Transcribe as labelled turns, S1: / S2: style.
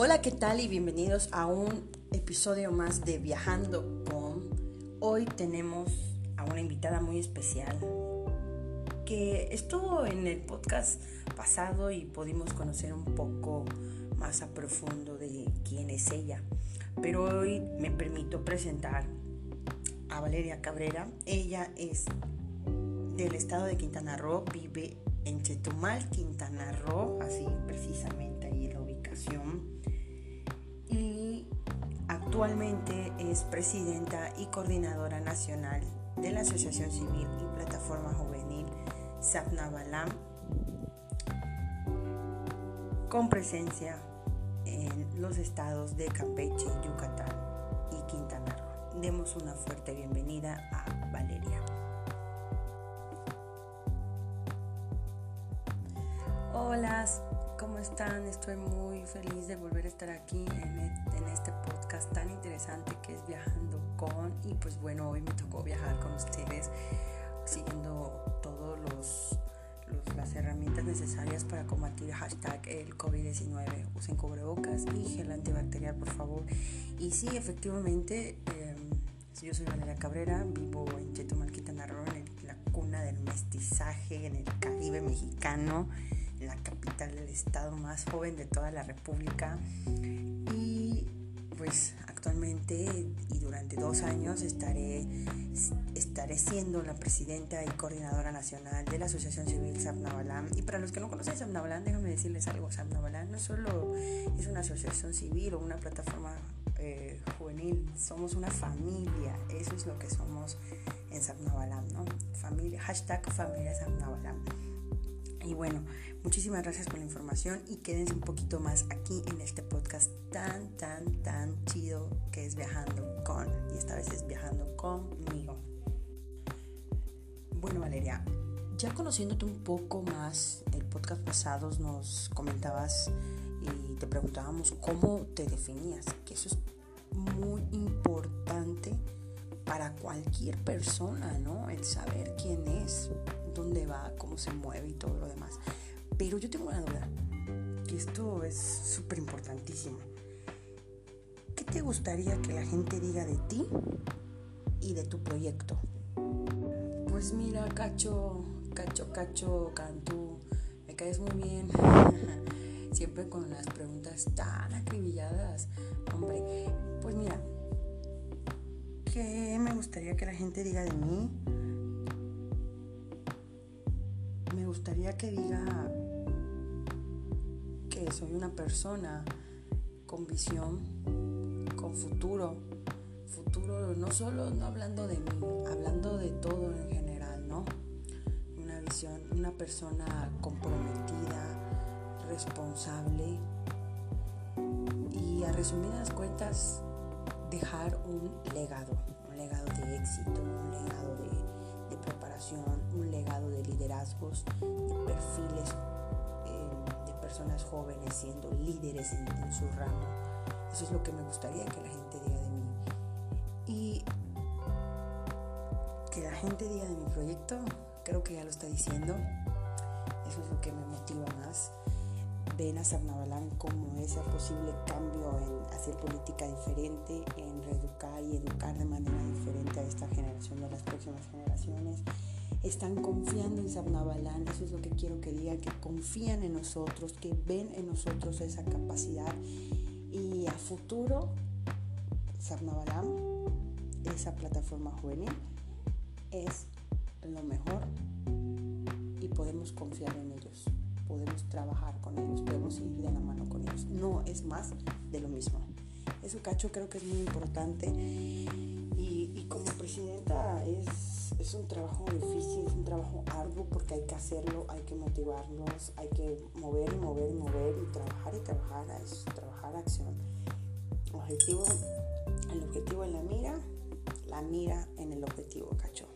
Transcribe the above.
S1: Hola, ¿qué tal? Y bienvenidos a un episodio más de Viajando con. Hoy tenemos a una invitada muy especial que estuvo en el podcast pasado y pudimos conocer un poco más a profundo de quién es ella. Pero hoy me permito presentar a Valeria Cabrera. Ella es del estado de Quintana Roo, vive en Chetumal, Quintana Roo, así precisamente ahí la ubicación. Actualmente es presidenta y coordinadora nacional de la Asociación Civil y Plataforma Juvenil Sapnabalam, con presencia en los estados de Campeche, Yucatán y Quintana Roo. Demos una fuerte bienvenida a Valeria. Hola, ¿cómo están? Estoy muy feliz de volver a estar aquí en, este podcast tan interesante que es Viajando con. Y pues bueno, hoy me tocó viajar con ustedes siguiendo todas los, las herramientas necesarias para combatir hashtag el COVID-19. Usen cubrebocas y gel antibacterial, por favor. Y sí, efectivamente, em, yo soy Valeria Cabrera, vivo en Chetumal, Quintana Roo, en la cuna del mestizaje, en el Caribe mexicano la capital del estado más joven de toda la República. Y pues actualmente y durante dos años estaré, estaré siendo la presidenta y coordinadora nacional de la Asociación Civil Sabnabalam. Y para los que no conocen Sabnabalam, déjame decirles algo. Sabnabalam no solo es una asociación civil o una plataforma eh, juvenil, somos una familia. Eso es lo que somos en Sabnabalam, ¿no? Familia, hashtag familia Sabnabalam. Y bueno, muchísimas gracias por la información y quédense un poquito más aquí en este podcast tan, tan, tan chido que es Viajando con. Y esta vez es Viajando conmigo. Bueno, Valeria, ya conociéndote un poco más, el podcast pasado nos comentabas y te preguntábamos cómo te definías, que eso es muy importante para cualquier persona, ¿no? El saber quién es dónde va, cómo se mueve y todo lo demás. Pero yo tengo una duda, que esto es súper importantísimo. ¿Qué te gustaría que la gente diga de ti y de tu proyecto? Pues mira, Cacho, Cacho, Cacho, Cantú, me caes muy bien. Siempre con las preguntas tan acribilladas. Hombre, pues mira, ¿qué me gustaría que la gente diga de mí? Gustaría que diga que soy una persona con visión, con futuro. Futuro no solo no hablando de mí, hablando de todo en general, ¿no? Una visión, una persona comprometida, responsable y a resumidas cuentas dejar un legado, un legado de éxito, liderazgos, de perfiles eh, de personas jóvenes siendo líderes en, su ramo. Eso es lo que me gustaría que la gente diga de mí. Y que la gente diga de mi proyecto, creo que ya lo está diciendo. Eso es lo que me motiva más. Ven a Sarnabalán como ese posible cambio en hacer política diferente, en reeducar y educar de manera diferente a esta generación y a las próximas generaciones están confiando en Sabnabalán, eso es lo que quiero que digan, que confían en nosotros, que ven en nosotros esa capacidad. Y a futuro Sabnabalán, esa plataforma juvenil, es lo mejor y podemos confiar en ellos, podemos trabajar con ellos, podemos ir de la mano con ellos, no es más de lo mismo. Eso cacho creo que es muy importante. Y, y como presidenta es es un trabajo difícil, es un trabajo arduo porque hay que hacerlo, hay que motivarnos, hay que mover y mover y mover y trabajar y trabajar, es trabajar acción. Objetivo, el objetivo en la mira, la mira en el objetivo, cacho.